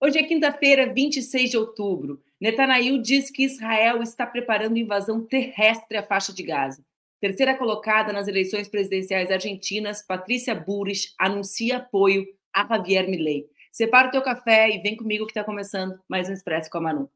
Hoje é quinta-feira, 26 de outubro. Netanyahu diz que Israel está preparando invasão terrestre à faixa de Gaza. Terceira colocada nas eleições presidenciais argentinas, Patrícia Burris anuncia apoio a Javier Milei. Separa o teu café e vem comigo que está começando mais um Expresso com a Manu.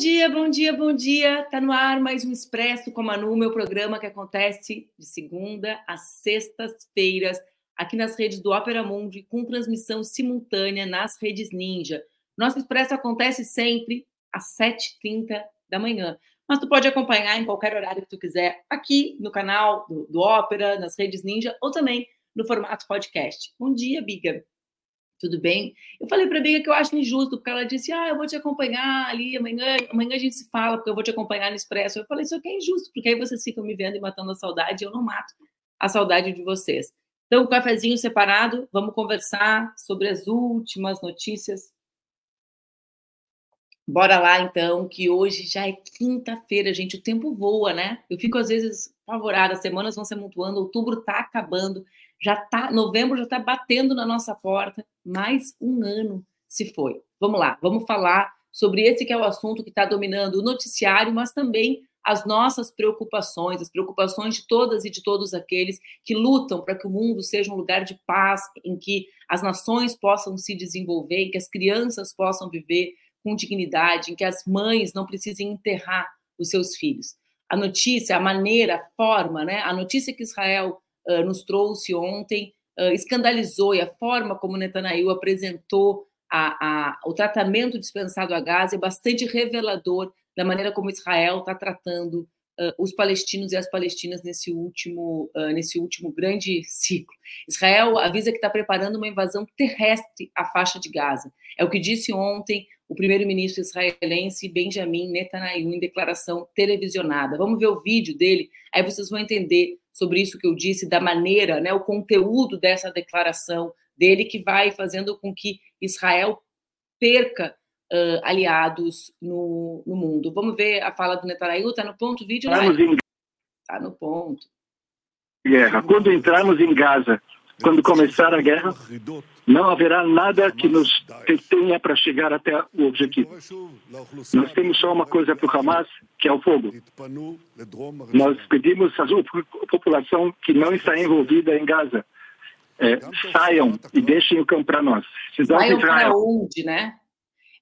Dia, bom dia, bom dia. Tá no ar mais um Expresso com a Manu, meu programa que acontece de segunda às sextas-feiras aqui nas redes do Opera Mundi, com transmissão simultânea nas redes Ninja. Nosso Expresso acontece sempre às 7h30 da manhã, mas tu pode acompanhar em qualquer horário que tu quiser aqui no canal do, do Ópera, nas redes Ninja ou também no formato podcast. Bom dia, Biga tudo bem? Eu falei para a Biga que eu acho injusto, porque ela disse, ah, eu vou te acompanhar ali, amanhã, amanhã a gente se fala, porque eu vou te acompanhar no Expresso. Eu falei, isso aqui é injusto, porque aí vocês ficam me vendo e matando a saudade, e eu não mato a saudade de vocês. Então, um cafezinho separado, vamos conversar sobre as últimas notícias. Bora lá, então, que hoje já é quinta-feira, gente, o tempo voa, né? Eu fico, às vezes, apavorada, as semanas vão se amontoando, outubro tá acabando, já tá, novembro já está batendo na nossa porta, mais um ano se foi. Vamos lá, vamos falar sobre esse que é o assunto que está dominando o noticiário, mas também as nossas preocupações, as preocupações de todas e de todos aqueles que lutam para que o mundo seja um lugar de paz, em que as nações possam se desenvolver, em que as crianças possam viver com dignidade, em que as mães não precisem enterrar os seus filhos. A notícia, a maneira, a forma, né? A notícia que Israel uh, nos trouxe ontem, uh, escandalizou e a forma como Netanyahu apresentou a, a, o tratamento dispensado a Gaza é bastante revelador da maneira como Israel está tratando uh, os palestinos e as palestinas nesse último, nesse último grande ciclo. Israel avisa que está preparando uma invasão terrestre à faixa de Gaza. É o que disse ontem o primeiro-ministro israelense Benjamin Netanyahu em declaração televisionada. Vamos ver o vídeo dele, aí vocês vão entender sobre isso que eu disse, da maneira, né, o conteúdo dessa declaração dele, que vai fazendo com que Israel perca uh, aliados no, no, mundo. Vamos ver a fala do Netanyahu, está no ponto vídeo? Está no ponto. Guerra. Quando entrarmos em Gaza, quando começar a guerra, não haverá nada que nos tenha para chegar até o objetivo. Nós temos só uma coisa para o Hamas, que é o fogo. Nós pedimos à população que não está envolvida em Gaza, é, saiam e deixem o campo para nós. Saiam para onde, né?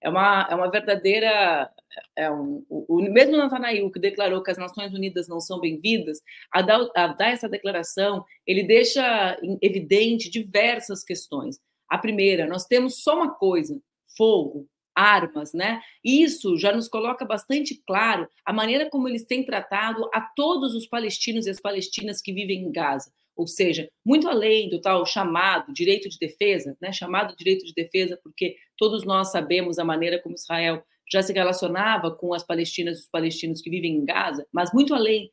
É uma, é uma verdadeira é um, o, o mesmo Natanael, que declarou que as Nações Unidas não são bem-vindas, a, a dar, essa declaração, ele deixa evidente diversas questões. A primeira, nós temos só uma coisa: fogo, armas, né? Isso já nos coloca bastante claro a maneira como eles têm tratado a todos os palestinos e as palestinas que vivem em Gaza. Ou seja, muito além do tal chamado direito de defesa, né? Chamado direito de defesa, porque todos nós sabemos a maneira como Israel já se relacionava com as palestinas e os palestinos que vivem em Gaza, mas muito além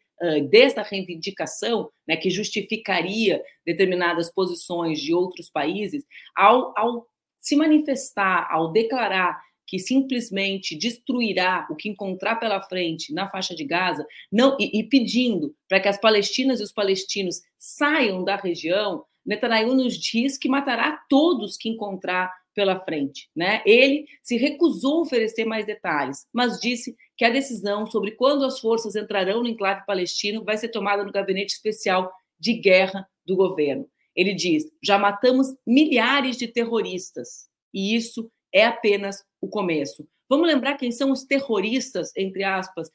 desta reivindicação, né, que justificaria determinadas posições de outros países, ao, ao se manifestar, ao declarar que simplesmente destruirá o que encontrar pela frente na faixa de Gaza, não e, e pedindo para que as palestinas e os palestinos saiam da região, Netanyahu nos diz que matará todos que encontrar pela frente. Né? Ele se recusou a oferecer mais detalhes, mas disse que a decisão sobre quando as forças entrarão no enclave palestino vai ser tomada no gabinete especial de guerra do governo. Ele diz: já matamos milhares de terroristas e isso é apenas o começo. Vamos lembrar quem são os terroristas, entre aspas,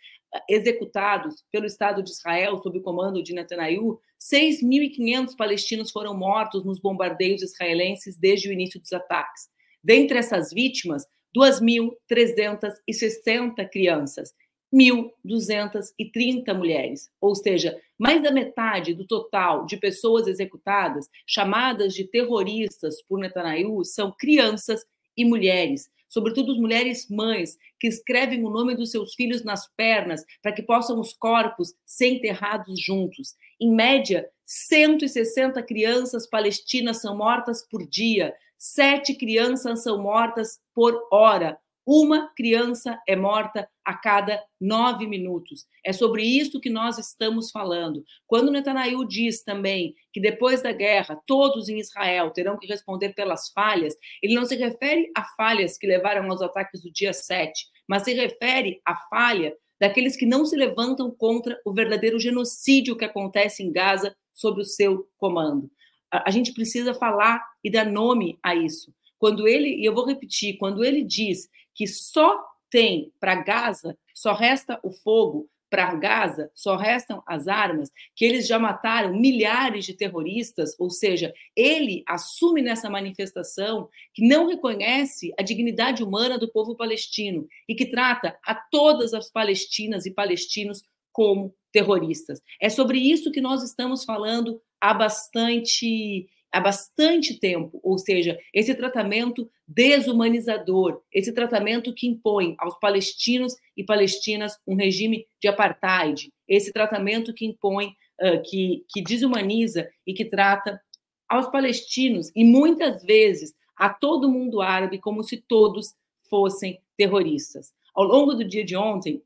executados pelo Estado de Israel sob o comando de Netanyahu, 6.500 palestinos foram mortos nos bombardeios israelenses desde o início dos ataques. Dentre essas vítimas, 2.360 crianças, 1.230 mulheres, ou seja, mais da metade do total de pessoas executadas, chamadas de terroristas por Netanyahu, são crianças e mulheres sobretudo mulheres mães, que escrevem o nome dos seus filhos nas pernas para que possam os corpos ser enterrados juntos. Em média, 160 crianças palestinas são mortas por dia, sete crianças são mortas por hora. Uma criança é morta a cada nove minutos. É sobre isso que nós estamos falando. Quando Netanyahu diz também que depois da guerra todos em Israel terão que responder pelas falhas, ele não se refere a falhas que levaram aos ataques do dia 7, mas se refere à falha daqueles que não se levantam contra o verdadeiro genocídio que acontece em Gaza sob o seu comando. A gente precisa falar e dar nome a isso. Quando ele, e eu vou repetir, quando ele diz que só tem para Gaza, só resta o fogo para Gaza, só restam as armas, que eles já mataram milhares de terroristas, ou seja, ele assume nessa manifestação que não reconhece a dignidade humana do povo palestino e que trata a todas as palestinas e palestinos como terroristas. É sobre isso que nós estamos falando há bastante há bastante tempo, ou seja, esse tratamento desumanizador, esse tratamento que impõe aos palestinos e palestinas um regime de apartheid, esse tratamento que impõe, uh, que, que desumaniza e que trata aos palestinos e muitas vezes a todo mundo árabe como se todos fossem terroristas. Ao longo do dia de ontem,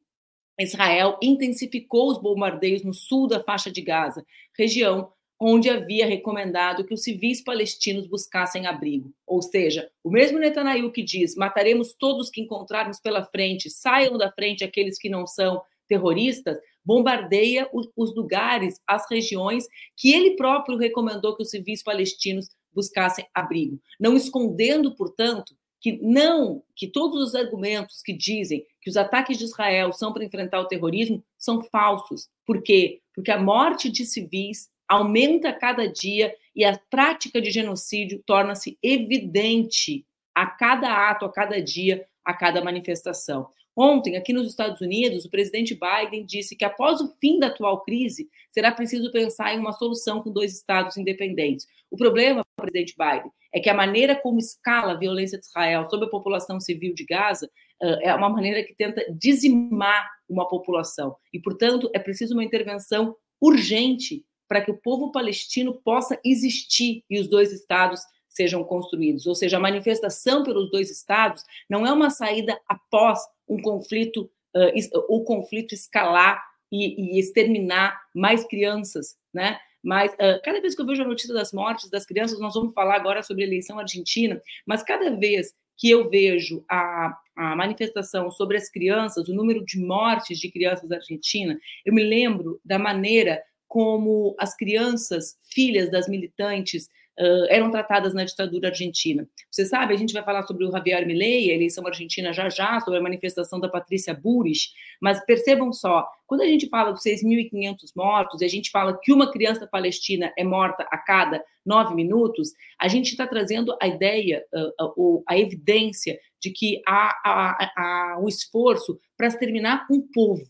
Israel intensificou os bombardeios no sul da faixa de Gaza, região onde havia recomendado que os civis palestinos buscassem abrigo. Ou seja, o mesmo Netanyahu que diz: mataremos todos que encontrarmos pela frente, saiam da frente aqueles que não são terroristas, bombardeia os lugares, as regiões que ele próprio recomendou que os civis palestinos buscassem abrigo, não escondendo, portanto, que não, que todos os argumentos que dizem que os ataques de Israel são para enfrentar o terrorismo são falsos. Por quê? Porque a morte de civis aumenta cada dia e a prática de genocídio torna-se evidente a cada ato, a cada dia, a cada manifestação. Ontem, aqui nos Estados Unidos, o presidente Biden disse que após o fim da atual crise, será preciso pensar em uma solução com dois estados independentes. O problema, presidente Biden, é que a maneira como escala a violência de Israel sobre a população civil de Gaza é uma maneira que tenta dizimar uma população. E, portanto, é preciso uma intervenção urgente para que o povo palestino possa existir e os dois estados sejam construídos. Ou seja, a manifestação pelos dois estados não é uma saída após um conflito, uh, o conflito escalar e, e, exterminar mais crianças, né? Mas uh, cada vez que eu vejo a notícia das mortes das crianças, nós vamos falar agora sobre a eleição argentina, mas cada vez que eu vejo a, a manifestação sobre as crianças, o número de mortes de crianças na Argentina, eu me lembro da maneira como as crianças, filhas das militantes, uh, eram tratadas na ditadura argentina. Você sabe, a gente vai falar sobre o Javier Milei, a eleição argentina já já, sobre a manifestação da Patrícia Burris, mas percebam só, quando a gente fala dos 6.500 mortos, e a gente fala que uma criança palestina é morta a cada nove minutos, a gente está trazendo a ideia, uh, uh, a evidência de que há, há, há um esforço para exterminar um povo,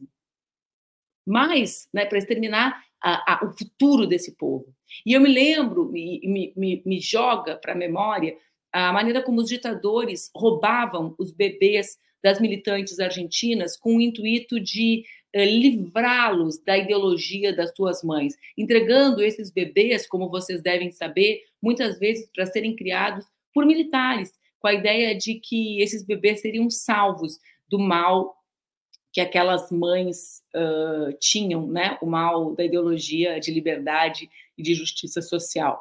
mas, né, para exterminar a, a, o futuro desse povo. E eu me lembro, me, me, me joga para a memória, a maneira como os ditadores roubavam os bebês das militantes argentinas com o intuito de eh, livrá-los da ideologia das suas mães, entregando esses bebês, como vocês devem saber, muitas vezes para serem criados por militares, com a ideia de que esses bebês seriam salvos do mal que aquelas mães uh, tinham, né, o mal da ideologia de liberdade e de justiça social.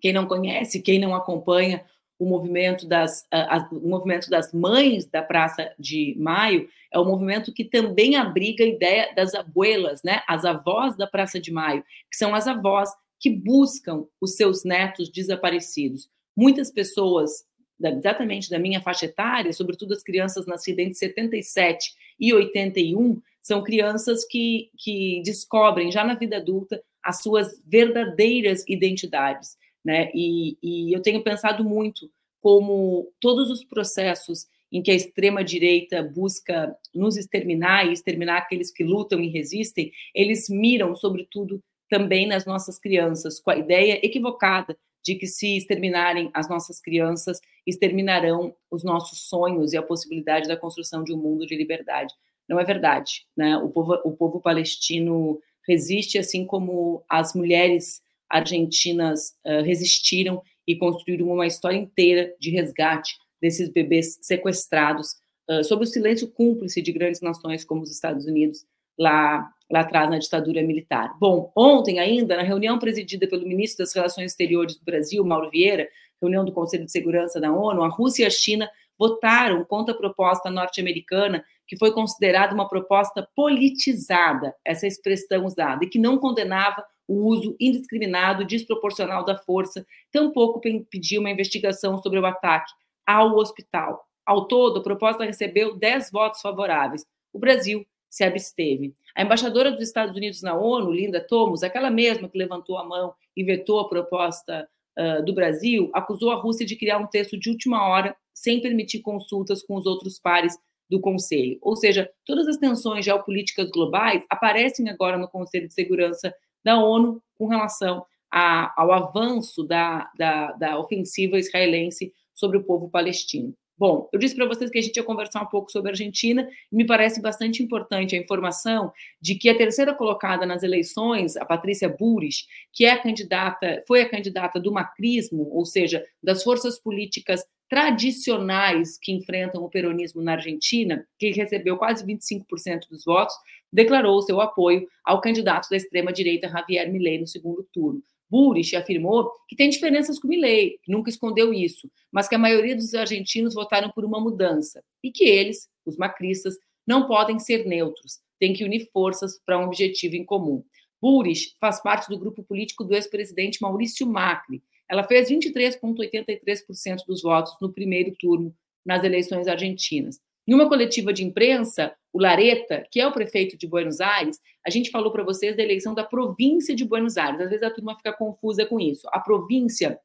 Quem não conhece, quem não acompanha o movimento das, uh, o movimento das mães da Praça de Maio é um movimento que também abriga a ideia das abuelas, né, as avós da Praça de Maio, que são as avós que buscam os seus netos desaparecidos. Muitas pessoas exatamente da minha faixa etária, sobretudo as crianças nascidas entre 77 e 81, são crianças que, que descobrem já na vida adulta as suas verdadeiras identidades. Né? E, e eu tenho pensado muito como todos os processos em que a extrema-direita busca nos exterminar e exterminar aqueles que lutam e resistem, eles miram, sobretudo, também nas nossas crianças, com a ideia equivocada de que se exterminarem as nossas crianças, exterminarão os nossos sonhos e a possibilidade da construção de um mundo de liberdade. Não é verdade, né? O povo, o povo palestino resiste, assim como as mulheres argentinas uh, resistiram e construíram uma história inteira de resgate desses bebês sequestrados uh, sobre o silêncio cúmplice de grandes nações como os Estados Unidos lá, lá atrás na ditadura militar. Bom, ontem ainda, na reunião presidida pelo ministro das Relações Exteriores do Brasil, Mauro Vieira, reunião do Conselho de Segurança da ONU, a Rússia e a China votaram contra a proposta norte-americana, que foi considerada uma proposta politizada, essa expressão usada, e que não condenava o uso indiscriminado, desproporcional da força, tampouco pediu uma investigação sobre o ataque ao hospital. Ao todo, a proposta recebeu 10 votos favoráveis. O Brasil se absteve. A embaixadora dos Estados Unidos na ONU, Linda Thomas, aquela mesma que levantou a mão e vetou a proposta uh, do Brasil, acusou a Rússia de criar um texto de última hora sem permitir consultas com os outros pares do Conselho. Ou seja, todas as tensões geopolíticas globais aparecem agora no Conselho de Segurança da ONU com relação a, ao avanço da, da, da ofensiva israelense sobre o povo palestino. Bom, eu disse para vocês que a gente ia conversar um pouco sobre a Argentina e me parece bastante importante a informação de que a terceira colocada nas eleições, a Patrícia Buris, que é a candidata, foi a candidata do macrismo, ou seja, das forças políticas tradicionais que enfrentam o peronismo na Argentina, que recebeu quase 25% dos votos, declarou seu apoio ao candidato da extrema-direita Javier Milei no segundo turno. Burich afirmou que tem diferenças com Milley, nunca escondeu isso, mas que a maioria dos argentinos votaram por uma mudança e que eles, os macristas, não podem ser neutros, têm que unir forças para um objetivo em comum. Burich faz parte do grupo político do ex-presidente Maurício Macri. Ela fez 23,83% dos votos no primeiro turno nas eleições argentinas. Em uma coletiva de imprensa, o Lareta, que é o prefeito de Buenos Aires, a gente falou para vocês da eleição da província de Buenos Aires. Às vezes a turma fica confusa com isso. A província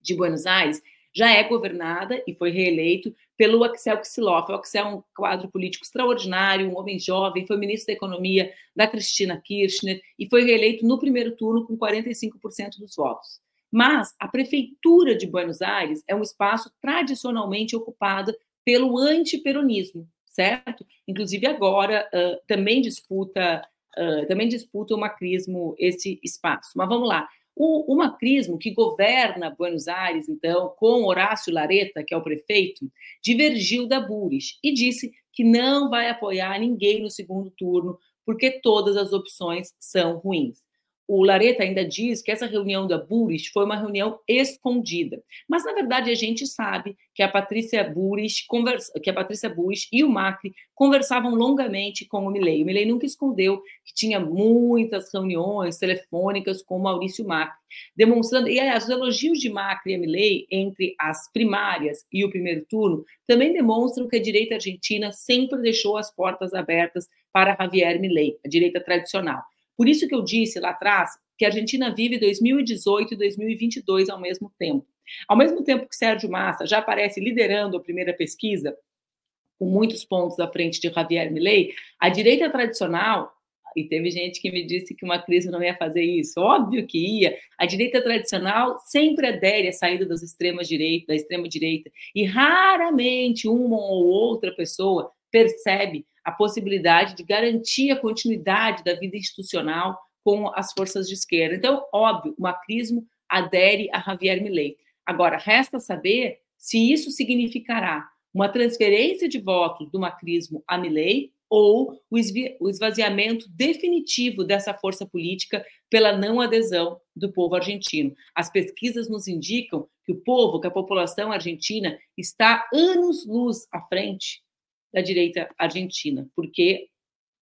de Buenos Aires já é governada e foi reeleito pelo Axel Kicillof. O Axel é um quadro político extraordinário, um homem jovem, foi ministro da Economia da Cristina Kirchner e foi reeleito no primeiro turno com 45% dos votos. Mas a prefeitura de Buenos Aires é um espaço tradicionalmente ocupado pelo antiperonismo, certo? Inclusive agora uh, também disputa uh, também disputa o macrismo esse espaço. Mas vamos lá. O, o, macrismo que governa Buenos Aires, então, com Horácio Lareta, que é o prefeito, divergiu da Buris e disse que não vai apoiar ninguém no segundo turno, porque todas as opções são ruins o Lareta ainda diz que essa reunião da Buris foi uma reunião escondida. Mas, na verdade, a gente sabe que a Patrícia Buris, conversa, que a Patrícia Buris e o Macri conversavam longamente com o Milley. O Milley nunca escondeu que tinha muitas reuniões telefônicas com o Maurício Macri, demonstrando... E, aliás, os elogios de Macri e Milley entre as primárias e o primeiro turno também demonstram que a direita argentina sempre deixou as portas abertas para Javier Milley, a direita tradicional. Por isso que eu disse lá atrás que a Argentina vive 2018 e 2022 ao mesmo tempo. Ao mesmo tempo que Sérgio Massa já aparece liderando a primeira pesquisa, com muitos pontos à frente de Javier Milei, a direita tradicional, e teve gente que me disse que uma crise não ia fazer isso, óbvio que ia, a direita tradicional sempre adere à saída das extremas direita, da extrema direita, e raramente uma ou outra pessoa percebe a possibilidade de garantir a continuidade da vida institucional com as forças de esquerda. Então, óbvio, o macrismo adere a Javier Milei. Agora, resta saber se isso significará uma transferência de votos do macrismo a Milei ou o esvaziamento definitivo dessa força política pela não adesão do povo argentino. As pesquisas nos indicam que o povo, que a população argentina está anos-luz à frente da direita argentina, porque,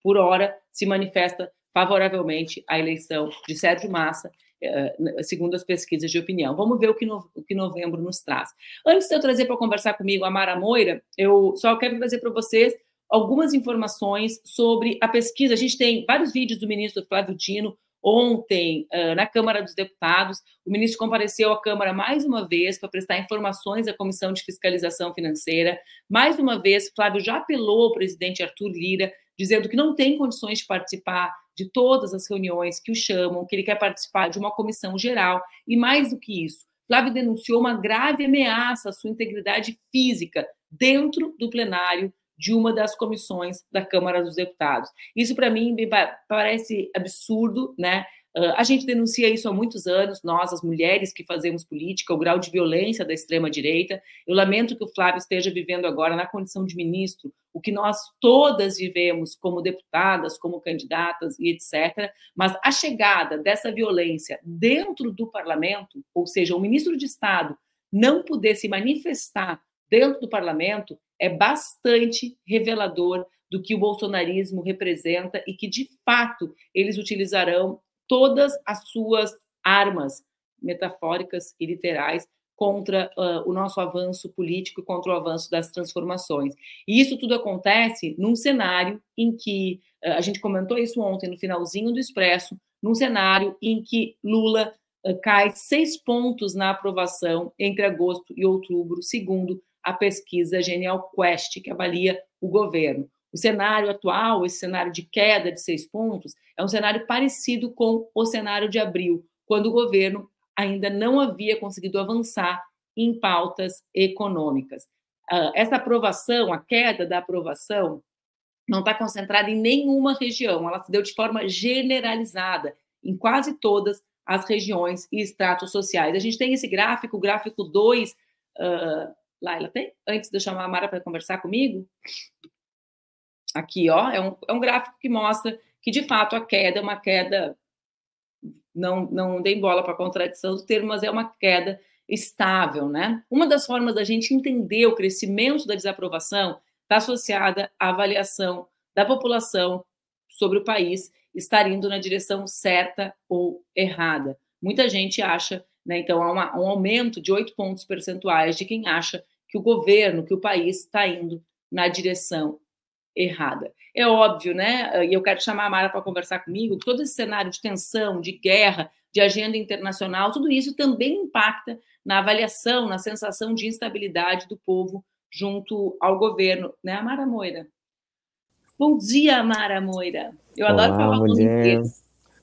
por hora, se manifesta favoravelmente à eleição de Sérgio Massa, eh, segundo as pesquisas de opinião. Vamos ver o que, no, o que novembro nos traz. Antes de eu trazer para conversar comigo a Mara Moira, eu só quero trazer para vocês algumas informações sobre a pesquisa. A gente tem vários vídeos do ministro Flávio Dino Ontem, na Câmara dos Deputados, o ministro compareceu à Câmara mais uma vez para prestar informações à Comissão de Fiscalização Financeira. Mais uma vez, Flávio já apelou ao presidente Arthur Lira, dizendo que não tem condições de participar de todas as reuniões que o chamam, que ele quer participar de uma comissão geral. E mais do que isso, Flávio denunciou uma grave ameaça à sua integridade física dentro do plenário de uma das comissões da Câmara dos Deputados. Isso, para mim, me parece absurdo, né? A gente denuncia isso há muitos anos, nós, as mulheres que fazemos política, o grau de violência da extrema-direita. Eu lamento que o Flávio esteja vivendo agora, na condição de ministro, o que nós todas vivemos como deputadas, como candidatas e etc. Mas a chegada dessa violência dentro do parlamento, ou seja, o ministro de Estado não poder se manifestar dentro do parlamento, é bastante revelador do que o bolsonarismo representa e que, de fato, eles utilizarão todas as suas armas metafóricas e literais contra uh, o nosso avanço político e contra o avanço das transformações. E isso tudo acontece num cenário em que, uh, a gente comentou isso ontem no finalzinho do Expresso, num cenário em que Lula uh, cai seis pontos na aprovação entre agosto e outubro, segundo a pesquisa Genial Quest, que avalia o governo. O cenário atual, esse cenário de queda de seis pontos, é um cenário parecido com o cenário de abril, quando o governo ainda não havia conseguido avançar em pautas econômicas. Uh, essa aprovação, a queda da aprovação, não está concentrada em nenhuma região, ela se deu de forma generalizada em quase todas as regiões e estratos sociais. A gente tem esse gráfico, o gráfico 2, uh, ah, Laila, tem? Antes de eu chamar a Mara para conversar comigo, Aqui, ó, é um, é um gráfico que mostra que, de fato, a queda é uma queda, não, não dei bola para a contradição do termo, mas é uma queda estável, né? Uma das formas da gente entender o crescimento da desaprovação está associada à avaliação da população sobre o país estar indo na direção certa ou errada. Muita gente acha, né, então, há uma, um aumento de oito pontos percentuais de quem acha que o governo, que o país está indo na direção errada. É óbvio, né? E eu quero chamar a Mara para conversar comigo, todo esse cenário de tensão, de guerra, de agenda internacional, tudo isso também impacta na avaliação, na sensação de instabilidade do povo junto ao governo, né, Mara Moira? Bom dia, Mara Moira. Eu Olá, adoro falar mulher.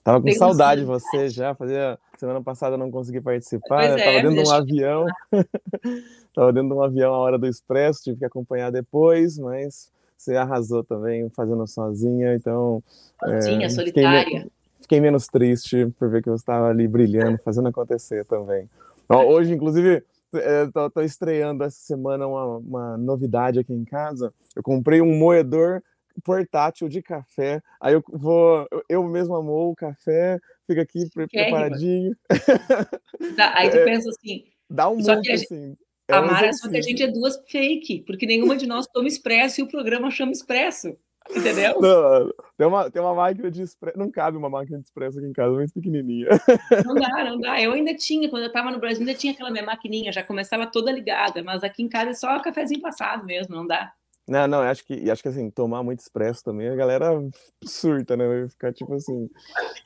Tava com saudade de você já, fazia semana passada eu não consegui participar, pois é, tava dentro de um avião. tava dentro de um avião a hora do expresso, tive que acompanhar depois, mas você arrasou também fazendo sozinha, então. Sozinha, é, solitária. Fiquei, fiquei, menos triste por ver que você estava ali brilhando, fazendo acontecer também. Hoje, inclusive, estou é, estreando essa semana uma, uma novidade aqui em casa. Eu comprei um moedor portátil de café. Aí eu vou, eu mesmo amo o café, fica aqui preparadinho. aí tu é, pensa assim. Dá um monte assim. É a Mara, só que a gente é duas fake, porque nenhuma de nós toma expresso e o programa chama expresso. Entendeu? Não, tem, uma, tem uma máquina de expresso. Não cabe uma máquina de expresso aqui em casa, muito pequenininha. Não dá, não dá. Eu ainda tinha, quando eu estava no Brasil, ainda tinha aquela minha maquininha, já começava toda ligada, mas aqui em casa é só cafezinho passado mesmo, não dá. Não, não, acho que, acho que assim, tomar muito expresso também, a galera surta, né? Vai ficar tipo assim.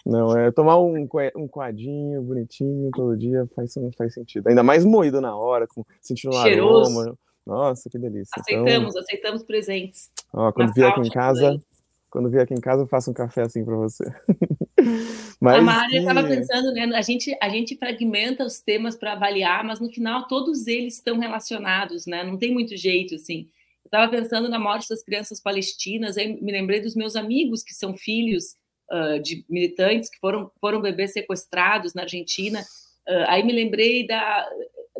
Não, é tomar um, um quadinho bonitinho todo dia faz, faz sentido. Ainda mais moído na hora, com, sentindo um Cheiroso. aroma. Nossa, que delícia. Então aceitamos, então, aceitamos presentes. Ó, quando vier aqui em casa, quando vier aqui em casa, eu faço um café assim para você. mas a Maria estava pensando, né? A gente, a gente fragmenta os temas para avaliar, mas no final todos eles estão relacionados, né? Não tem muito jeito, assim estava pensando na morte das crianças palestinas, aí me lembrei dos meus amigos que são filhos uh, de militantes que foram, foram bebês sequestrados na Argentina. Uh, aí me lembrei da,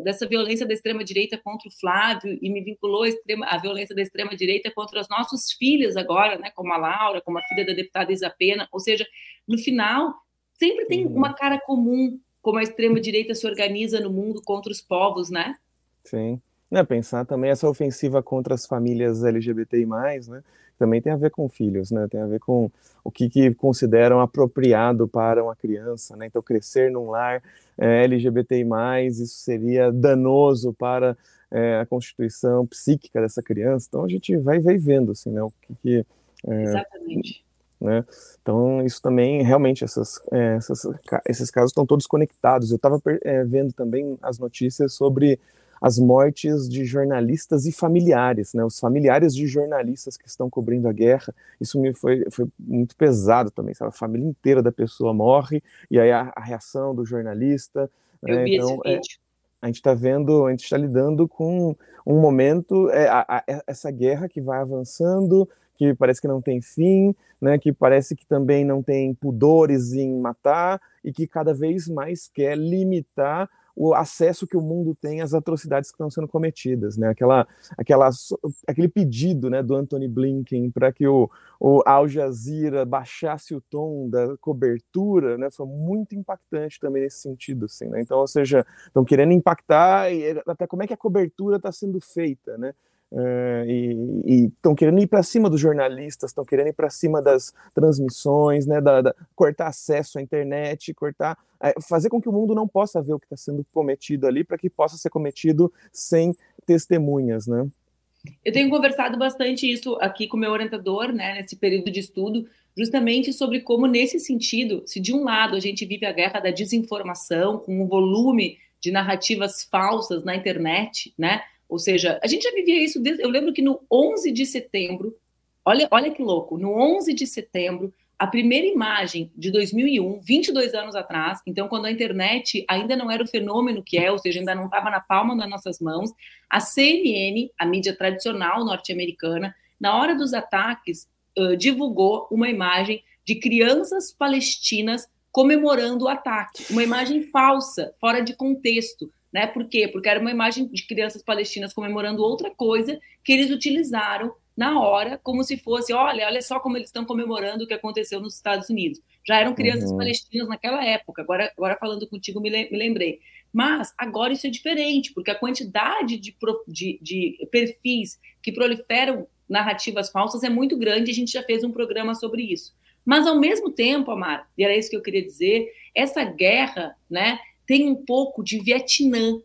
dessa violência da extrema-direita contra o Flávio e me vinculou a, extrema, a violência da extrema-direita contra os nossos filhos agora, né, como a Laura, como a filha da deputada Isapena. Ou seja, no final, sempre tem uhum. uma cara comum como a extrema-direita se organiza no mundo contra os povos, né? Sim né, pensar também essa ofensiva contra as famílias LGBTI+, né, também tem a ver com filhos, né, tem a ver com o que, que consideram apropriado para uma criança, né, então crescer num lar é, LGBTI+, isso seria danoso para é, a constituição psíquica dessa criança, então a gente vai, vai vendo, assim, né, o que, que é, Exatamente. Né? Então, isso também, realmente, essas, essas, esses casos estão todos conectados. Eu estava vendo também as notícias sobre as mortes de jornalistas e familiares, né? Os familiares de jornalistas que estão cobrindo a guerra, isso me foi, foi muito pesado também, sabe? A família inteira da pessoa morre e aí a, a reação do jornalista. Eu né? vi então, esse é, vídeo. a gente está vendo, a gente está lidando com um momento, é, a, a, essa guerra que vai avançando, que parece que não tem fim, né, que parece que também não tem pudores em matar e que cada vez mais quer limitar o acesso que o mundo tem às atrocidades que estão sendo cometidas, né? Aquela, aquela, aquele pedido, né, do Anthony Blinken para que o, o Al Jazeera baixasse o tom da cobertura, né, foi muito impactante também nesse sentido, assim, né? Então, ou seja, estão querendo impactar até como é que a cobertura está sendo feita, né? Uh, e estão querendo ir para cima dos jornalistas, estão querendo ir para cima das transmissões, né, da, da, cortar acesso à internet, cortar, é, fazer com que o mundo não possa ver o que está sendo cometido ali, para que possa ser cometido sem testemunhas, né? Eu tenho conversado bastante isso aqui com o meu orientador, né, nesse período de estudo, justamente sobre como, nesse sentido, se de um lado a gente vive a guerra da desinformação, com um volume de narrativas falsas na internet, né, ou seja, a gente já vivia isso desde. Eu lembro que no 11 de setembro, olha, olha que louco, no 11 de setembro, a primeira imagem de 2001, 22 anos atrás, então quando a internet ainda não era o fenômeno que é, ou seja, ainda não estava na palma das nossas mãos, a CNN, a mídia tradicional norte-americana, na hora dos ataques, uh, divulgou uma imagem de crianças palestinas comemorando o ataque, uma imagem falsa, fora de contexto né? Por quê? Porque era uma imagem de crianças palestinas comemorando outra coisa que eles utilizaram na hora, como se fosse, olha, olha só como eles estão comemorando o que aconteceu nos Estados Unidos. Já eram crianças uhum. palestinas naquela época, agora, agora falando contigo me, me lembrei. Mas agora isso é diferente, porque a quantidade de, de, de perfis que proliferam narrativas falsas é muito grande, a gente já fez um programa sobre isso. Mas, ao mesmo tempo, Amar, e era isso que eu queria dizer, essa guerra, né, tem um pouco de Vietnã.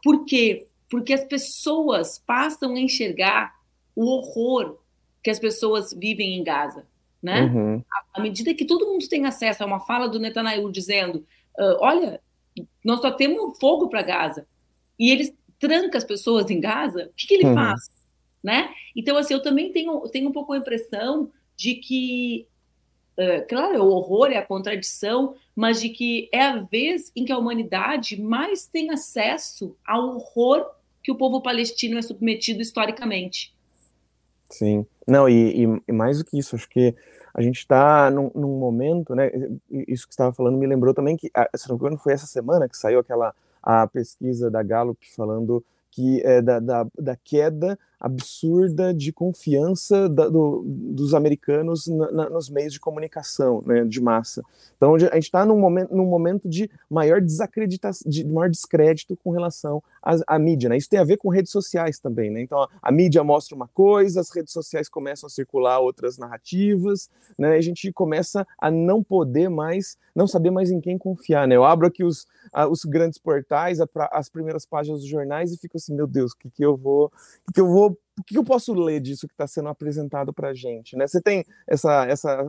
Por quê? Porque as pessoas passam a enxergar o horror que as pessoas vivem em Gaza. Né? Uhum. À medida que todo mundo tem acesso a uma fala do Netanyahu dizendo: uh, olha, nós só temos fogo para Gaza, e eles tranca as pessoas em Gaza, o que, que ele uhum. faz? Né? Então, assim, eu também tenho, tenho um pouco a impressão de que uh, claro, é o horror, é a contradição, mas de que é a vez em que a humanidade mais tem acesso ao horror que o povo palestino é submetido historicamente. Sim, não, e, e, e mais do que isso, acho que a gente está num, num, momento, né? Isso que estava falando me lembrou também que, se não me engano, foi essa semana que saiu aquela a pesquisa da Gallup falando que é da, da, da queda absurda de confiança da, do, dos americanos na, na, nos meios de comunicação né, de massa. Então, a gente está num momento, num momento de maior desacreditação, de maior descrédito com relação à, mídia. Né? Isso tem a ver com redes sociais também. Né? Então, a, a, mídia mostra uma coisa, as redes sociais começam a circular outras narrativas, né? a gente começa a não poder mais, não saber mais em quem confiar. Né? Eu abro aqui os, os grandes portais, as primeiras páginas dos jornais e fico assim, meu Deus, o que, que eu vou, que, que eu vou o que eu posso ler disso que está sendo apresentado para a gente? Né? Você tem essa, essa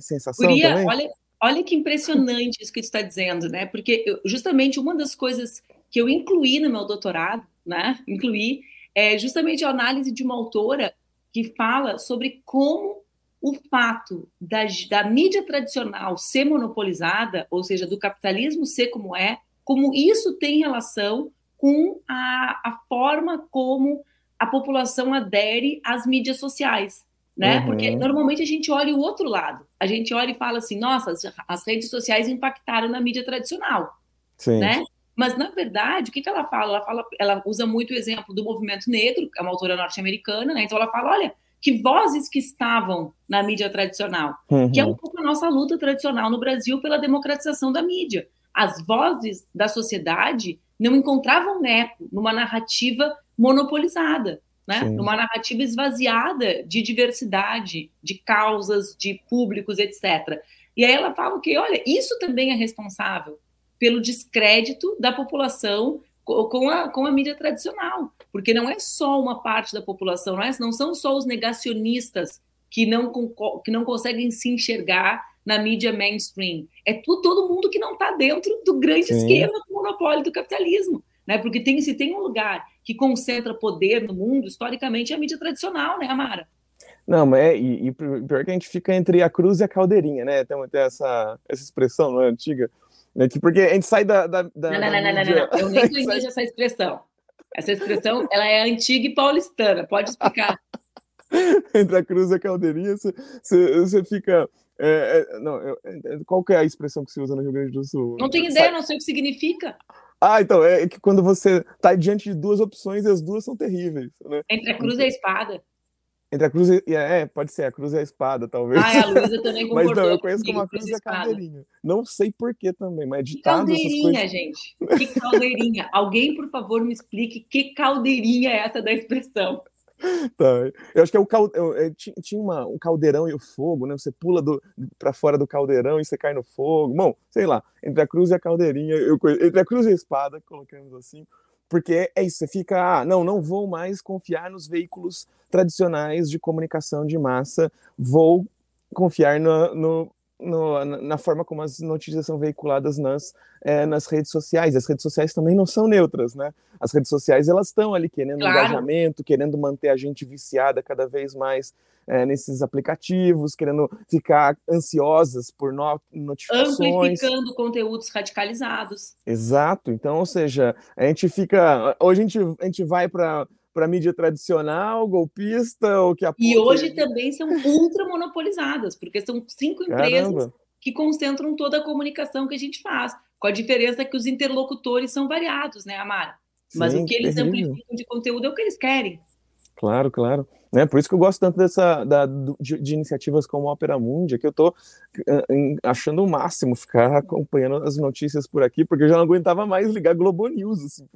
sensação Curia, também? Olha, olha que impressionante isso que você está dizendo, né? Porque eu, justamente uma das coisas que eu incluí no meu doutorado, né? Incluí é justamente a análise de uma autora que fala sobre como o fato da, da mídia tradicional ser monopolizada, ou seja, do capitalismo ser como é, como isso tem relação com a, a forma como a população adere às mídias sociais, né? Uhum. Porque normalmente a gente olha o outro lado. A gente olha e fala assim, nossa, as redes sociais impactaram na mídia tradicional, Sim. né? Mas na verdade, o que, que ela fala? Ela fala, ela usa muito o exemplo do movimento negro, que é uma autora norte-americana, né? Então ela fala, olha, que vozes que estavam na mídia tradicional, uhum. que é um pouco a nossa luta tradicional no Brasil pela democratização da mídia. As vozes da sociedade não encontravam eco numa narrativa monopolizada, né? numa narrativa esvaziada de diversidade, de causas, de públicos, etc. E aí ela fala que, olha, isso também é responsável pelo descrédito da população com a, com a mídia tradicional, porque não é só uma parte da população, não, é, não são só os negacionistas que não, que não conseguem se enxergar na mídia mainstream. É tu, todo mundo que não está dentro do grande Sim. esquema do monopólio do capitalismo. Né? Porque tem, se tem um lugar que concentra poder no mundo, historicamente é a mídia tradicional, né, Amara? Não, mas é, e, e pior que a gente fica entre a cruz e a caldeirinha, né? Tem, tem essa, essa expressão não é, antiga. Né? Porque a gente sai da. da, da não, não, não, não, não, não, Eu nem conheço essa expressão. Essa expressão ela é antiga e paulistana. Pode explicar. entre a cruz e a caldeirinha, você, você, você fica. É, é, não, é, qual que é a expressão que se usa no Rio Grande do Sul? Não tenho ideia, não sei o que significa. Ah, então, é que quando você está diante de duas opções as duas são terríveis. Né? Entre a cruz e a espada. Entre a cruz e. É, pode ser, a cruz e a espada, talvez. Ah, a Luísa também concordou. mas não, eu conheço como a cruz e a caldeirinha. Não sei por que também, mas de Caldeirinha, gente. Que caldeirinha. Alguém, por favor, me explique que caldeirinha é essa da expressão. Tá. Eu acho que é o cal... É, tinha uma, um caldeirão e o fogo, né? Você pula do, para fora do caldeirão e você cai no fogo. Bom, sei lá, entre a cruz e a caldeirinha, eu, entre a cruz e a espada, colocamos assim, porque é isso, você fica, ah, não, não vou mais confiar nos veículos tradicionais de comunicação de massa, vou confiar no, no, no, na forma como as notícias são veiculadas nas, é, nas redes sociais. As redes sociais também não são neutras, né? As redes sociais elas estão ali querendo claro. engajamento, querendo manter a gente viciada cada vez mais é, nesses aplicativos, querendo ficar ansiosas por no, notificações. Amplificando conteúdos radicalizados. Exato. Então, ou seja, a gente fica. Hoje a gente, a gente vai para para mídia tradicional, golpista, ou que apoia... E hoje também são ultra monopolizadas, porque são cinco empresas Caramba. que concentram toda a comunicação que a gente faz, com a diferença que os interlocutores são variados, né, Amara? Mas Sim, o que eles terrível. amplificam de conteúdo é o que eles querem. Claro, claro. É por isso que eu gosto tanto dessa da, de, de, iniciativas como a Opera Mundi, que eu estou uh, achando o máximo ficar acompanhando as notícias por aqui, porque eu já não aguentava mais ligar Globo News. Assim,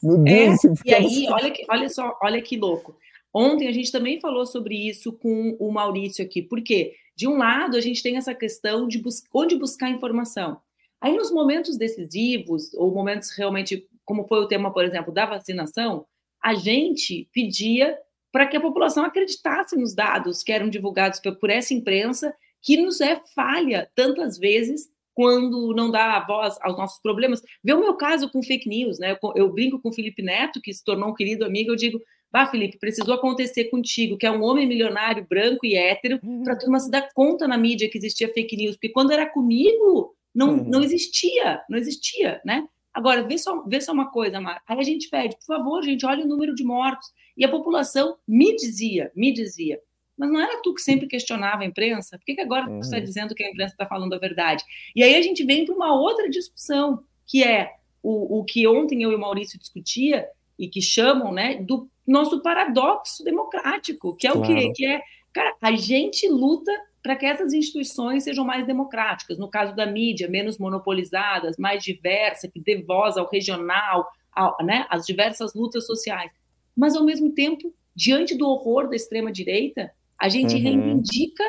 meu é, Deus, é, assim, e aí, olha, que, olha só, olha que louco. Ontem a gente também falou sobre isso com o Maurício aqui, porque de um lado a gente tem essa questão de bus onde buscar informação. Aí nos momentos decisivos, ou momentos realmente, como foi o tema, por exemplo, da vacinação, a gente pedia para que a população acreditasse nos dados que eram divulgados por essa imprensa, que nos é falha tantas vezes quando não dá voz aos nossos problemas. Vê o meu caso com fake news, né? Eu, eu brinco com o Felipe Neto, que se tornou um querido amigo, eu digo, vá, Felipe, precisou acontecer contigo, que é um homem milionário, branco e hétero, uhum. para a turma se dar conta na mídia que existia fake news, porque quando era comigo, não, uhum. não existia, não existia, né? Agora, vê só, vê só uma coisa, Mar. Aí a gente pede, por favor, gente, olha o número de mortos. E a população me dizia, me dizia, mas não era tu que sempre questionava a imprensa? Por que, que agora uhum. tu está dizendo que a imprensa está falando a verdade? E aí a gente vem para uma outra discussão, que é o, o que ontem eu e o Maurício discutia, e que chamam né, do nosso paradoxo democrático, que é claro. o quê? Que é, cara, a gente luta para que essas instituições sejam mais democráticas, no caso da mídia, menos monopolizadas, mais diversa, que dê voz ao regional, ao, né, às diversas lutas sociais. Mas, ao mesmo tempo, diante do horror da extrema-direita, a gente uhum. reivindica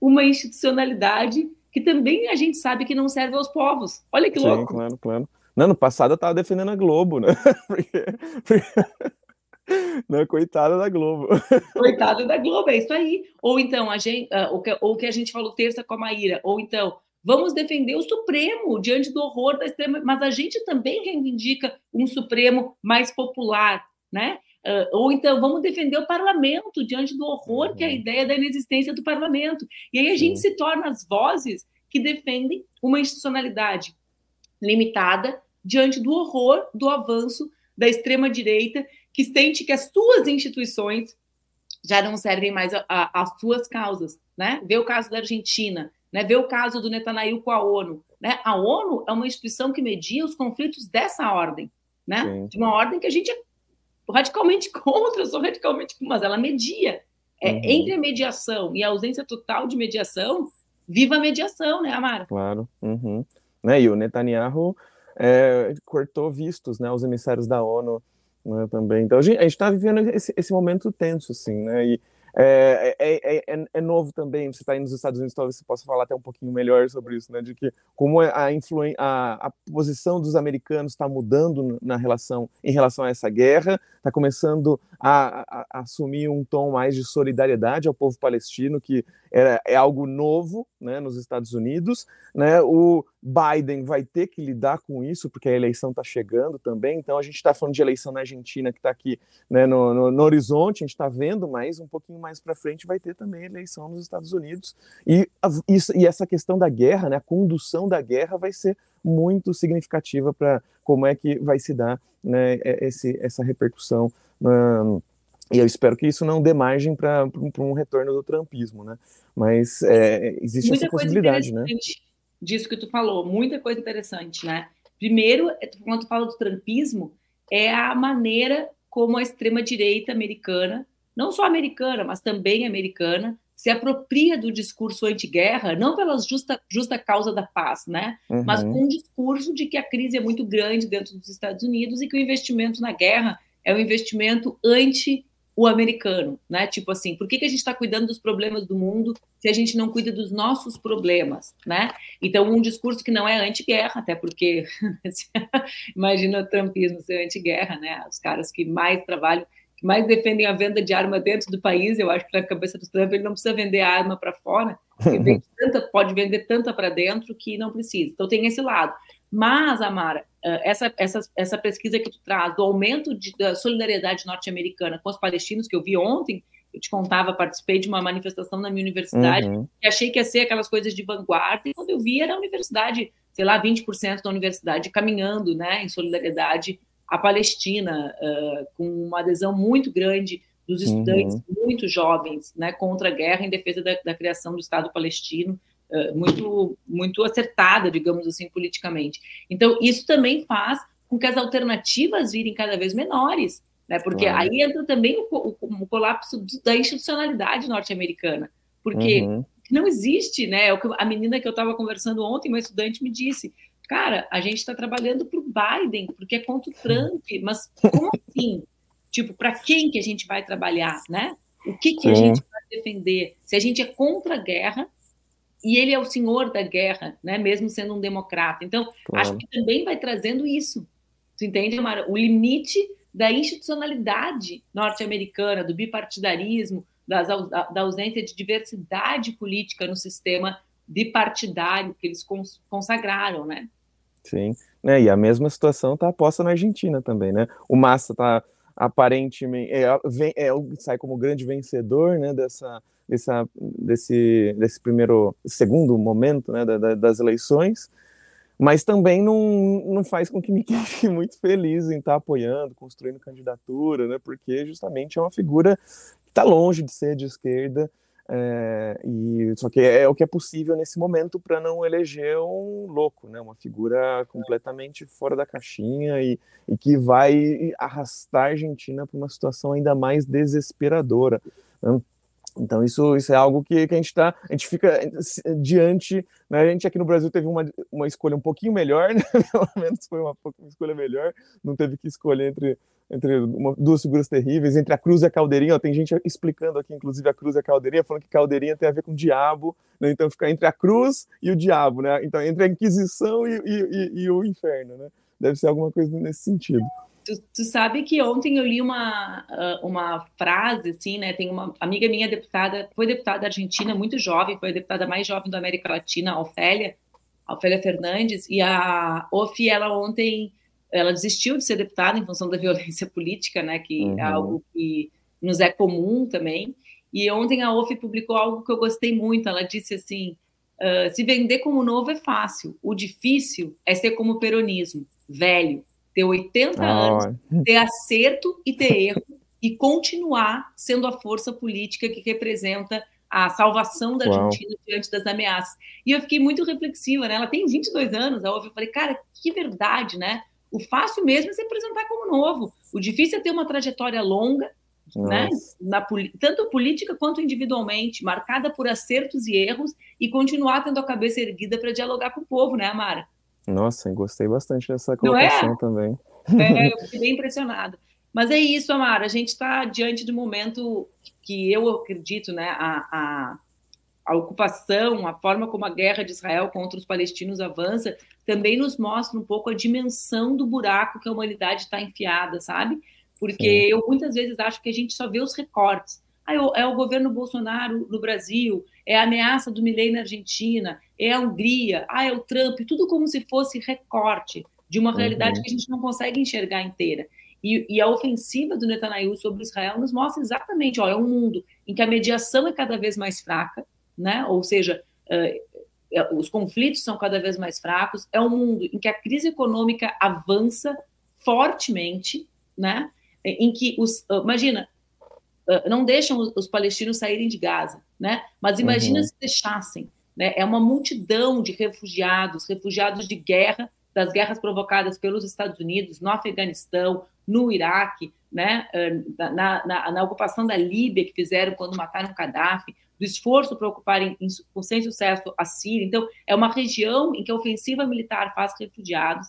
uma institucionalidade que também a gente sabe que não serve aos povos. Olha que Sim, louco. claro, claro. No ano passado eu estava defendendo a Globo, né? porque, porque... Não, coitada da Globo. Coitada da Globo, é isso aí. Ou então, a gente, uh, o, que, o que a gente falou terça com a Maíra, ou então, vamos defender o Supremo diante do horror da extrema. Mas a gente também reivindica um Supremo mais popular, né? Uh, ou então, vamos defender o parlamento diante do horror uhum. que é a uhum. ideia da inexistência do parlamento. E aí a gente se torna as vozes que defendem uma institucionalidade limitada diante do horror do avanço da extrema-direita que sente que as suas instituições já não servem mais às suas causas, né? Vê o caso da Argentina, né? Vê o caso do Netanyahu com a ONU, né? A ONU é uma instituição que media os conflitos dessa ordem, né? Sim. De uma ordem que a gente é radicalmente contra, eu sou radicalmente, mas ela media. É, uhum. Entre a mediação e a ausência total de mediação, viva a mediação, né, Amara? Claro. Uhum. Né? E o Netanyahu é, cortou vistos, né? Os emissários da ONU né, também. Então a gente está vivendo esse, esse, momento tenso, assim, né? E é, é, é, é novo também, você está aí nos Estados Unidos, talvez você possa falar até um pouquinho melhor sobre isso, né? De que como a, influen a, a posição dos americanos está mudando na relação, em relação a essa guerra, está começando a, a, assumir um tom mais de solidariedade ao povo palestino, que é, é algo novo né, nos Estados Unidos. Né? O Biden vai ter que lidar com isso, porque a eleição está chegando também. Então, a gente está falando de eleição na Argentina, que está aqui né, no, no, no, horizonte, a gente está vendo, mas um pouquinho mais para frente vai ter também eleição nos Estados Unidos. E, a, isso, e essa questão da guerra, né, a condução da guerra, vai ser muito significativa para como é que vai se dar né, esse, essa repercussão na, e eu espero que isso não dê margem para um retorno do trumpismo, né? Mas é, existe muita essa possibilidade, né? Disso que tu falou, muita coisa interessante, né? Primeiro, quando tu fala do trumpismo, é a maneira como a extrema-direita americana, não só americana, mas também americana, se apropria do discurso anti-guerra, não pela justa, justa causa da paz, né? Uhum. Mas com um discurso de que a crise é muito grande dentro dos Estados Unidos e que o investimento na guerra é um investimento anti o americano, né? Tipo assim, por que, que a gente está cuidando dos problemas do mundo se a gente não cuida dos nossos problemas, né? Então, um discurso que não é anti-guerra, até porque imagina o trumpismo ser anti-guerra, né? Os caras que mais trabalham, mais defendem a venda de arma dentro do país, eu acho que na cabeça do Trump ele não precisa vender arma para fora, tanta, pode vender tanta para dentro que não precisa. Então, tem esse lado. Mas, Amara, essa, essa, essa pesquisa que tu traz do aumento de, da solidariedade norte-americana com os palestinos, que eu vi ontem, eu te contava, participei de uma manifestação na minha universidade, uhum. e achei que ia ser aquelas coisas de vanguarda, e quando eu vi era a universidade, sei lá, 20% da universidade caminhando, né, em solidariedade à Palestina, uh, com uma adesão muito grande dos uhum. estudantes uhum. muito jovens, né, contra a guerra em defesa da, da criação do Estado palestino, eh, muito, muito acertada, digamos assim, politicamente. Então, isso também faz com que as alternativas virem cada vez menores, né? Porque claro. aí entra também o, o, o, colapso da institucionalidade norte-americana, porque uhum. não existe, né? É a menina que eu estava conversando ontem, uma estudante me disse, cara, a gente está trabalhando para o Biden, porque é contra o Trump, mas como assim? tipo, para quem que a gente vai trabalhar, né? O que, que a gente vai defender? Se a gente é contra a guerra, e ele é o senhor da guerra, né? Mesmo sendo um democrata. Então, claro. acho que também vai trazendo isso. Tu entende, Amara? O limite da institucionalidade norte-americana, do bipartidarismo, das, da ausência de diversidade política no sistema bipartidário que eles consagraram, né? Sim, né? E a mesma situação está posta na Argentina também, né? O Massa está aparentemente é, é, sai como grande vencedor, né? Dessa dessa, desse, desse primeiro, segundo momento né, da, da, das eleições, mas também não, não faz com que me fique muito feliz em estar apoiando, construindo candidatura, né, porque justamente é uma figura que está longe de ser de esquerda, é, e só que é, é o que é possível nesse momento para não eleger um louco, né? Uma figura completamente fora da caixinha e, e que vai arrastar a Argentina para uma situação ainda mais desesperadora. Né? Então, isso, isso é algo que, que a gente está, a gente fica diante, né? A gente aqui no Brasil teve uma, uma escolha um pouquinho melhor, né? Pelo menos foi uma, uma escolha melhor, não teve que escolher entre, entre uma, duas figuras terríveis, entre a cruz e a caldeirinha. Ó, tem gente explicando aqui, inclusive, a cruz e a caldeirinha, falando que caldeirinha tem a ver com o diabo, né? Então fica entre a cruz e o diabo, né? Então, entre a Inquisição e, e, e, e o inferno, né? Deve ser alguma coisa nesse sentido. Tu, tu, sabe que ontem eu li uma, ah, uma frase, assim, né? Tem uma amiga minha deputada, foi deputada argentina, muito jovem, foi a deputada mais jovem da América Latina, a Ofélia, a Ofélia Fernandes, e a Ofi, ela ontem, ela desistiu de ser deputada em função da violência política, né? Que é uhum. é algo que nos é comum também. E ontem a Ofi publicou algo que eu gostei muito. Ela disse assim: uh, se vender como novo é fácil, o difícil é ser como o peronismo, velho ter 80 oh. anos, ter acerto e ter erro, e continuar sendo a força política que representa a salvação da Argentina Uau. diante das ameaças. E eu fiquei muito reflexiva, né? Ela tem 22 anos, a eu falei, cara, que verdade, né? O fácil mesmo é se apresentar como novo. O difícil é ter uma trajetória longa, né? Na, tanto política quanto individualmente, marcada por acertos e erros, e continuar tendo a cabeça erguida para dialogar com o povo, né, Amara? Nossa, gostei bastante dessa é? colocação é? também. É, eu fiquei bem impressionada. Mas é isso, Amara, a gente está diante de um momento que eu acredito, né, a, a, a, ocupação, a forma como a guerra de Israel contra os palestinos avança, também nos mostra um pouco a dimensão do buraco que a humanidade está enfiada, sabe? Porque Sim. eu muitas vezes acho que a gente só vê os recortes. Ah, é o governo Bolsonaro no Brasil, é a ameaça do Milley na Argentina, é a Hungria, ah, é o Trump, tudo como se fosse recorte de uma realidade uhum. que a gente não consegue enxergar inteira. E, e, a ofensiva do Netanyahu sobre Israel nos mostra exatamente, ó, é um mundo em que a mediação é cada vez mais fraca, né? ou seja, uh, os conflitos são cada vez mais fracos, é um mundo em que a crise econômica avança fortemente, né? em que os, uh, imagina, não deixam os, os, palestinos saírem de Gaza, né? Mas imagina uhum. se deixassem, né? É uma multidão de refugiados, refugiados de guerra, das guerras provocadas pelos Estados Unidos no Afeganistão, no Iraque, né? Na, na, na ocupação da Líbia que fizeram quando mataram Gaddafi, do esforço para ocuparem sem sucesso a Síria. Então, é uma região em que a ofensiva militar faz refugiados,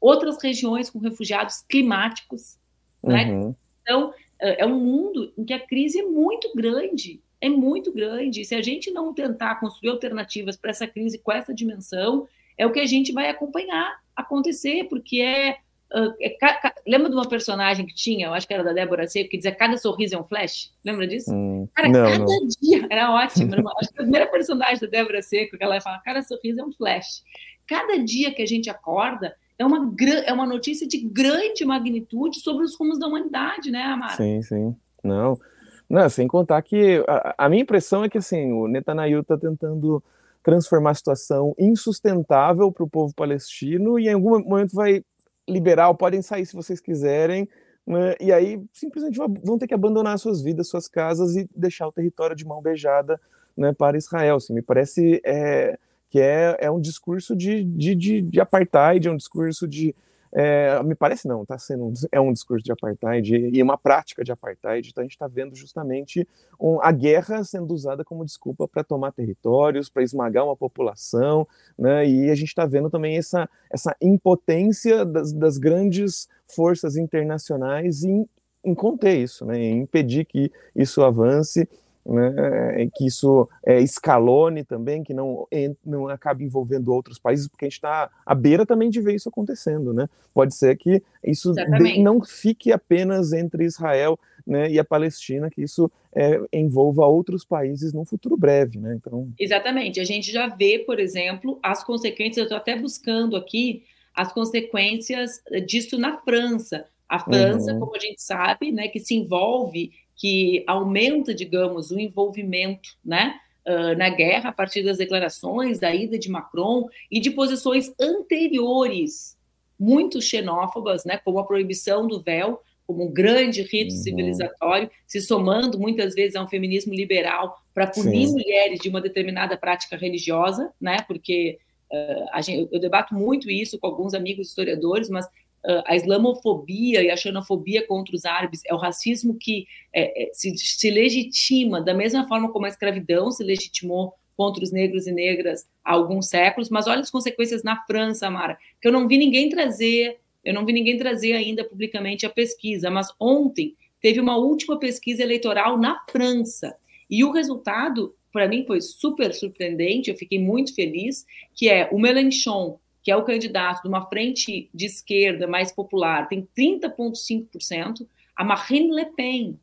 outras regiões com refugiados climáticos, né? uhum. né? Então, é, é um mundo em que a crise é muito grande, é muito grande. Se a gente não tentar construir alternativas para essa crise com essa dimensão, é o que a gente vai acompanhar acontecer, porque é Uh, é, lembra de uma personagem que tinha, eu acho que era da Débora Seco, que dizia cada sorriso é um flash? Lembra disso? Hum, Cara, não, cada não. dia, era ótimo. Era uma, acho que a primeira personagem da Débora Seco, que ela fala, cada sorriso é um flash. Cada dia que a gente acorda é uma, é uma notícia de grande magnitude sobre os rumos da humanidade, né, Amara? Sim, sim. Não, não sem contar que a, a minha impressão é que assim, o Netanyahu está tentando transformar a situação insustentável para o povo palestino e em algum momento vai liberal, podem sair se vocês quiserem, né? e aí simplesmente vão ter que abandonar suas vidas, suas casas e deixar o território de mão beijada né, para Israel. Assim, me parece é, que é, é um discurso de, de, de, de apartheid, é um discurso de é, me parece não, tá sendo um, é um discurso de apartheid e uma prática de apartheid. Então a gente está vendo justamente um, a guerra sendo usada como desculpa para tomar territórios, para esmagar uma população, né? E a gente está vendo também essa, essa impotência das, das grandes forças internacionais em, em conter isso, né? Em impedir que isso avance né, que isso é, escalone também, que não, não acabe envolvendo outros países, porque a gente está à beira também de ver isso acontecendo, né? Pode ser que isso de, não fique apenas entre Israel né, e a Palestina, que isso é, envolva outros países num futuro breve, né? Então... Exatamente. A gente já vê, por exemplo, as consequências, eu estou até buscando aqui as consequências disso na França. A França, uhum. como a gente sabe, né, que se envolve que aumenta, digamos, o envolvimento né, uh, na guerra a partir das declarações, da ida de Macron e de posições anteriores, muito xenófobas, né, como a proibição do véu, como um grande rito uhum. civilizatório, se somando muitas vezes a um feminismo liberal para punir Sim. mulheres de uma determinada prática religiosa, né, porque uh, gente, eu debato muito isso com alguns amigos historiadores, mas a islamofobia e a xenofobia contra os árabes é o racismo que é, é, se, se, legitima da mesma forma como a escravidão se legitimou contra os negros e negras há alguns séculos, mas olha as consequências na França, Mara, que eu não vi ninguém trazer, eu não vi ninguém trazer ainda publicamente a pesquisa, mas ontem teve uma última pesquisa eleitoral na França, e o resultado, para mim, foi super surpreendente, eu fiquei muito feliz, que é o Mélenchon, que é o candidato de uma frente de esquerda mais popular, tem 30,5%, a Marine Le Pen,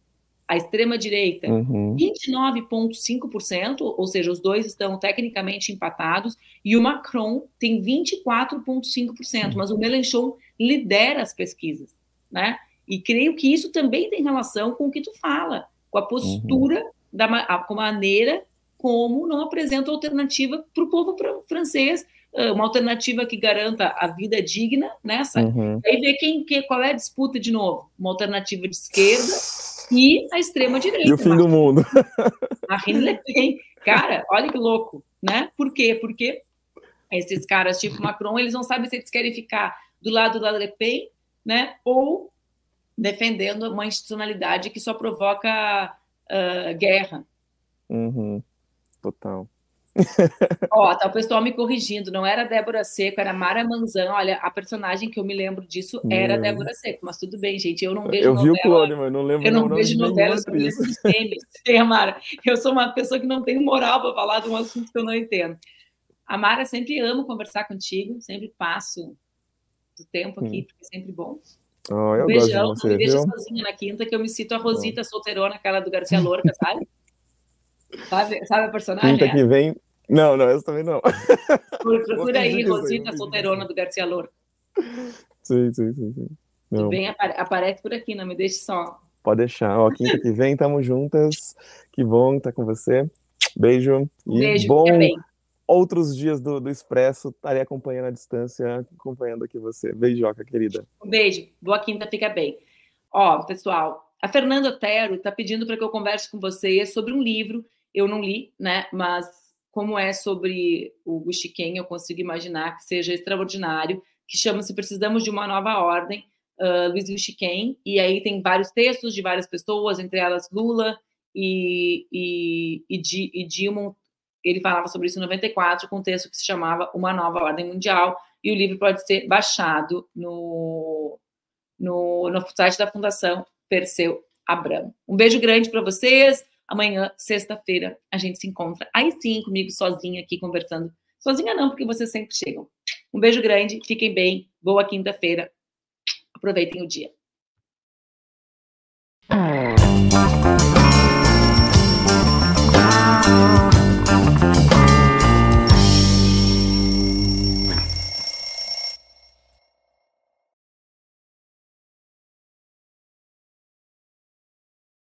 a extrema-direita, uhum. 29,5%, ou seja, os dois estão tecnicamente empatados, e o Macron tem 24,5%, uhum. mas o Mélenchon lidera as pesquisas, né? E creio que isso também tem relação com o que tu fala, com a postura, uhum. da, com a maneira como não apresenta alternativa para o povo francês, uma alternativa que garanta a vida digna, nessa. Né, uhum. Aí ver quem, que, qual é a disputa de novo. Uma alternativa de esquerda e a extrema direita. E o fim do mundo. Marine Le Pen. Cara, olha que louco, né? Por quê? Porque esses caras tipo Macron, eles não sabem se eles querem ficar do lado da Le Pen, né? Ou defendendo uma institucionalidade que só provoca uh, guerra. Uhum. Total. Ó, tá o pessoal me corrigindo, não era Débora Seco, era Mara Manzan. Olha, a personagem que eu me lembro disso era hum. Débora Seco, mas tudo bem, gente. Eu não vejo eu novela. Eu vi o clone, mas não lembro Eu não vejo novela, eu lembro de filmes. Mara. Eu sou uma pessoa que não tem moral para falar de um assunto que eu não entendo. A Mara sempre amo conversar contigo, sempre passo do tempo aqui, hum. porque é sempre bom. Oh, um beijão, você, não me deixa sozinha na quinta, que eu me cito a Rosita solteirona, aquela do Garcia Lorca, sabe? Sabe, sabe a personagem? Quinta que vem. Não, não, essa também não. Procura aí, Rosita Solteirona do Garcia Loura. Sim, sim, sim. sim. Tudo bem, aparece por aqui, não me deixe só. Pode deixar. Ó, quinta que vem, tamo juntas. Que bom estar com você. Beijo. E Beijo, bom outros dias do, do Expresso, estarei acompanhando a distância, acompanhando aqui você. Beijoca, querida. Um beijo. Boa quinta, fica bem. Ó, pessoal, A Fernanda Otero está pedindo para que eu converse com vocês sobre um livro. Eu não li, né? Mas como é sobre o Gushiken, eu consigo imaginar que seja extraordinário, que chama-se Precisamos de uma Nova Ordem, uh, Luiz Gushiken. E aí tem vários textos de várias pessoas, entre elas Lula e, e, e, e Dilma. Ele falava sobre isso em 94, com um texto que se chamava Uma Nova Ordem Mundial. E o livro pode ser baixado no, no, no site da Fundação Perseu Abramo. Um beijo grande para vocês. Amanhã, sexta-feira, a gente se encontra aí sim comigo sozinha aqui conversando. Sozinha não, porque vocês sempre chegam. Um beijo grande, fiquem bem, boa quinta-feira. Aproveitem o dia.